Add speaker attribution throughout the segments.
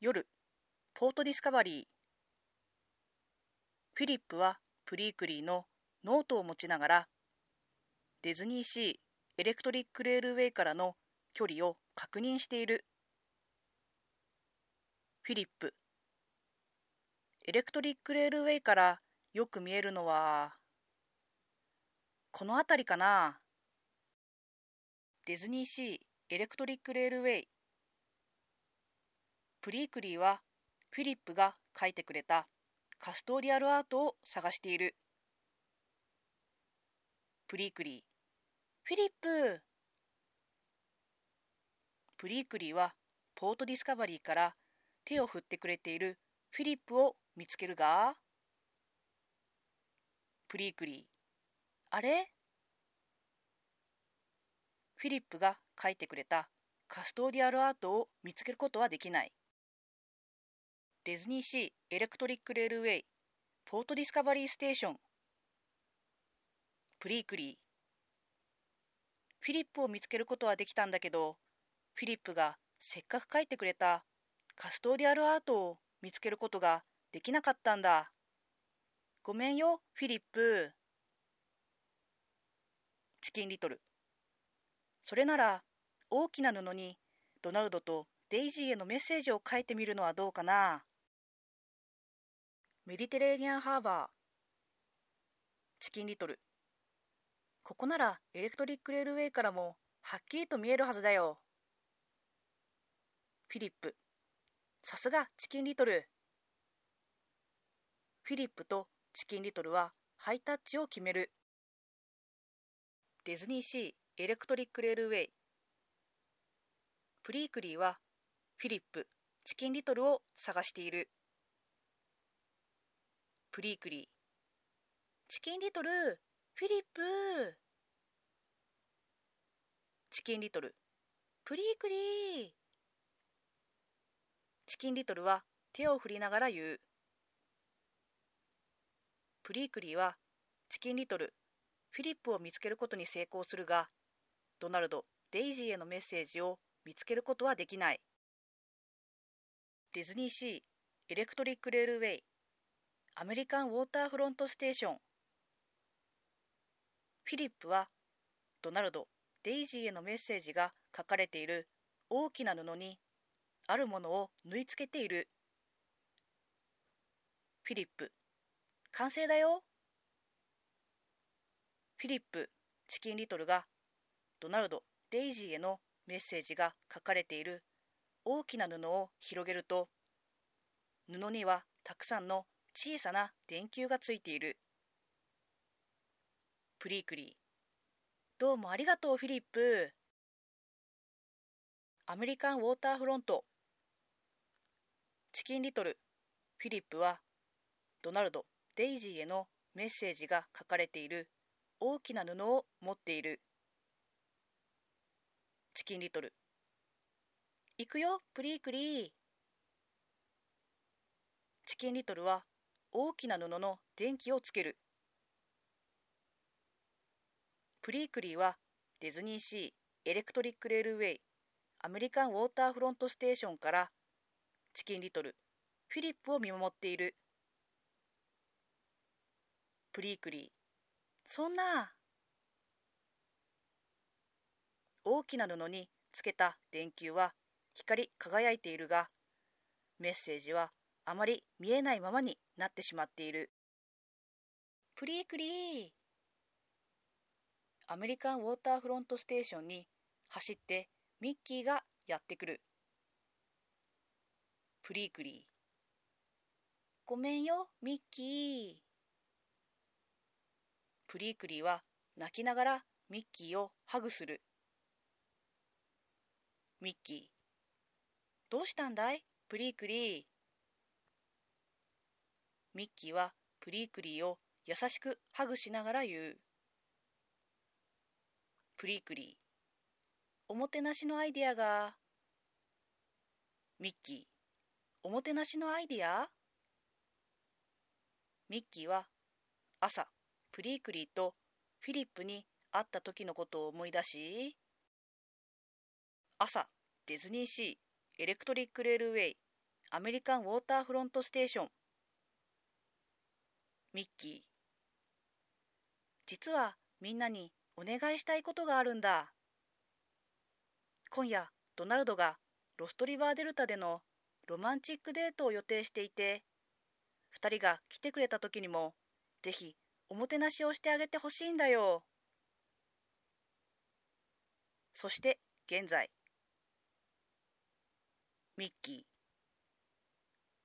Speaker 1: 夜ポートディスカバリーフィリップはプリークリーのノートを持ちながらディズニーシーエレクトリックレールウェイからの距離を確認している。フィリップ。エレクトリックレールウェイからよく見えるのはこの辺りかな。ディズニーシーエレクトリックレールウェイ。プリークリーはフィリップが描いてくれたカストーディアルアートを探している。プリークリー。フィリップ。プリークリーはポートディスカバリーから手を振ってくれているフィリップを見つけるが。プリークリー。あれ？フィリップが描いてくれたカストーディアルアートを見つけることはできない。ディズニーシーエレクトリックレールウェイポートディスカバリーステーションプリークリーフィリップを見つけることはできたんだけどフィリップがせっかく描いてくれたカストーディアルアートを見つけることができなかったんだ。ごめんよフィリップ。チキンリトル。それなら大きな布にドナルドとデイジーへのメッセージを書いてみるのはどうかな。メディテレーニアンハーバー。チキンリトル。ここならエレクトリックレールウェイからもはっきりと見えるはずだよ。フィリップ。さすがチキンリトル。フィリップとチキンリトルはハイタッチを決める。ディズニーシーエレクトリックレールウェイ。プリークリーはフィリップチキンリトルを探している。プリークリー。チキンリトル。フィリップ。チキンリトル。プリークリー。チキンリトルは手を振りながら言う。プリークリーはチキンリトル。フィリップを見つけることに成功するがドナルドデイジーへのメッセージを見つけることはできない。ディズニーシーエレクトリックレールウェイ。アメリカンウォーターフロントステーション。フィリップはドナルドデイジーへのメッセージが書かれている。大きな布にあるものを縫い付けている。フィリップ完成だよ。フィリップチキンリトルがドナルドデイジーへのメッセージが書かれている。大きな布を広げると布にはたくさんの小さな電球がついている。プリークリー。どうもありがとうフィリップ。アメリカンウォーターフロント。チキンリトル。フィリップはドナルドデイジーへのメッセージが書かれている。大きな布を持っている。チキンリトル。行くよプリークリー。チキンリトルは大きな布の電気をつける。プリークリーはディズニーシーエレクトリックレールウェイアメリカンウォーターフロントステーションからチキンリトルフィリップを見守っている。プリークリー。そんな大きな布につけた電球は光り輝いているがメッセージはあまり見えないままになってしまっている。プリークリー。アメリカンウォーターフロントステーションに走ってミッキーがやってくる。プリークリー。ごめんよミッキー。プリークリーは泣きながらミッキーをハグする。ミッキー。どうしたんだいプリークリー。ミッキーはプリークリーを優しくハグしながら言う。プリークリー。おもてなしのアイデアが。ミッキー。おもてなしのアイデア？ミッキーは朝プリークリーとフィリップに会った時のことを思い出し朝ディズニーシーエレクトリックレールウェイアメリカンウォーターフロントステーションミッキー。実はみんなにお願いしたいことがあるんだ。今夜ドナルドがロストリバーデルタでのロマンチックデートを予定していて2人が来てくれた時にもぜひおもてなしをしてあげてほしいんだよ。そして現在。ミッキー。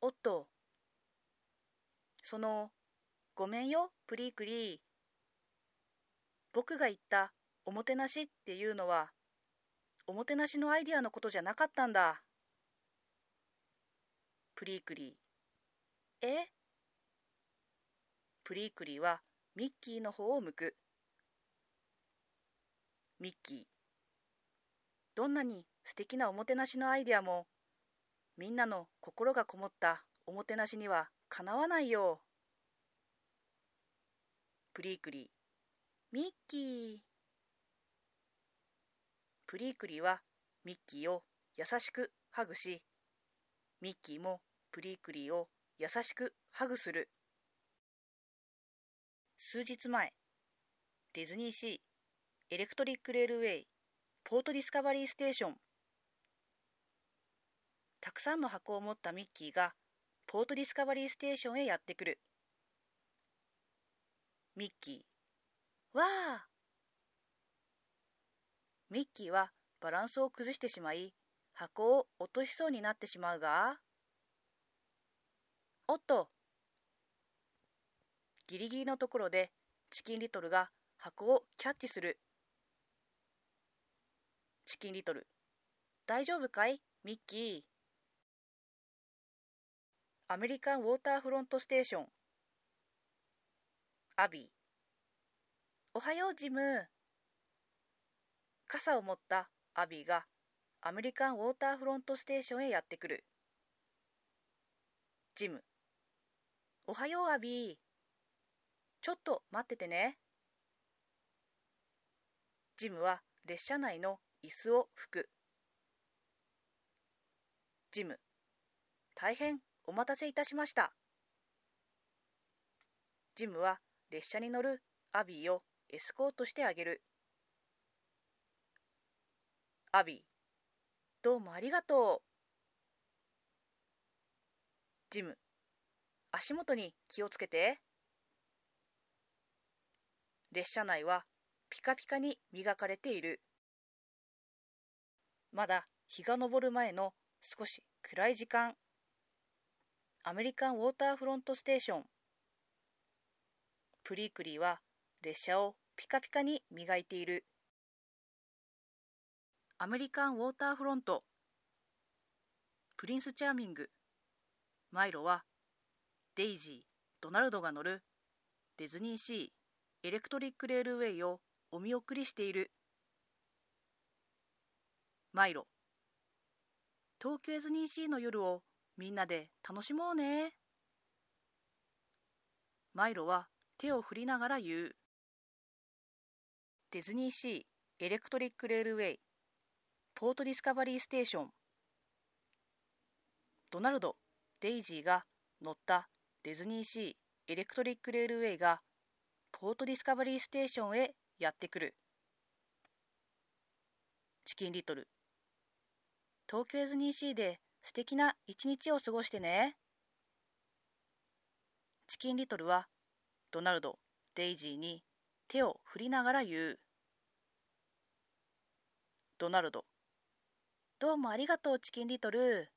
Speaker 1: おっと。そのごめんよプリークリー。僕が言ったおもてなしっていうのはおもてなしのアイディアのことじゃなかったんだ。プリークリー。え？プリークリーはミッキーの方を向く。ミッキー。どんなに素敵なおもてなしのアイディアもみんなの心がこもったおもてなしにはかなわないよ。プリークリー。ミッキー。プリークリーはミッキーを優しくハグしミッキーもプリークリーを優しくハグする。数日前ディズニーシーエレクトリックレールウェイポートディスカバリーステーションたくさんの箱を持ったミッキーがポートディスカバリーステーションへやってくる。ミッキーわあミッキーはバランスを崩してしまい箱を落としそうになってしまうがおっとギリギリのところでチキンリトルが箱をキャッチする。チキンリトル大丈夫かいミッキー？アメリカンウォーターフロントステーション。アビー。おはようジム傘を持ったアビーがアメリカンウォーターフロントステーションへやってくる。ジム。おはようアビーちょっと待っててね。ジムは列車内の椅子を拭く。ジム。大変お待たせいたしました。ジムは列車に乗るアビーをエスコートしてあげる。アビーどうもありがとう。ジム足元に気をつけて。列車内はピカピカに磨かれている。まだ日が昇る前の少し暗い時間。アメリカンウォーターフロントステーション。プリークリーは列車をピカピカに磨いている。アメリカンウォーターフロント。プリンスチャーミング。マイロはデイジードナルドが乗る。ディズニーシーエレクトリックレールウェイをお見送りしている。マイロ。東京ディズニーシーの夜をみんなで楽しもうね。マイロは手を振りながら言う。ディズニーシーエレクトリックレールウェイポートディスカバリーステーション。ドナルドデイジーが乗ったディズニーシーエレクトリックレールウェイがポートディスカバリーステーションへやってくる。チキンリトル。東京ディズニーシーで素敵な一日を過ごしてね。チキンリトルはドナルドデイジーに手を振りながら言う。ドナルドどうもありがとうチキンリトル。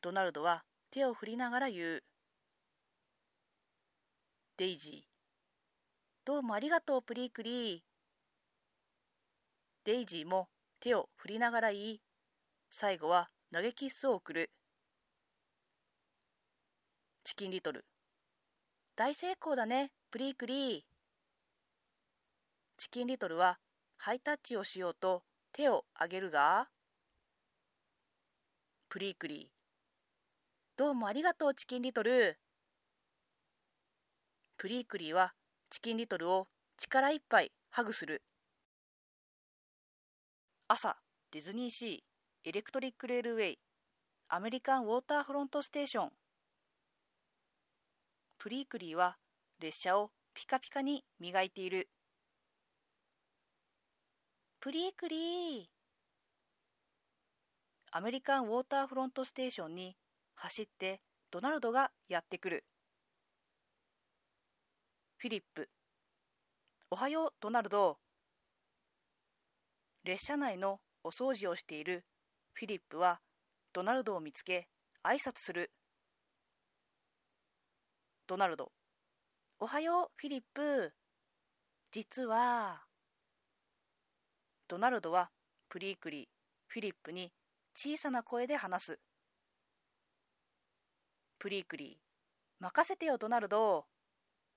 Speaker 1: ドナルドは手を振りながら言う。デイジーどうもありがとうプリークリー。デイジーも手を振りながら言い最後は投げキッスを送る。チキンリトル大成功だね。プリークリー。チキンリトルはハイタッチをしようと手を挙げるがプリークリー。どうもありがとうチキンリトル。プリークリーはチキンリトルを力いっぱいハグする。朝ディズニーシーエレクトリックレールウェイ。アメリカンウォーターフロントステーション。プリークリーは列車をピカピカに磨いている。プリークリー。アメリカンウォーターフロントステーションに走ってドナルドがやってくる。フィリップ。おはようドナルド。列車内のお掃除をしているフィリップはドナルドを見つけ挨拶する。ドナルド。おはようフィリップ。実はドナルドはプリークリーフィリップに小さな声で話す。プリークリー任せてよドナルド。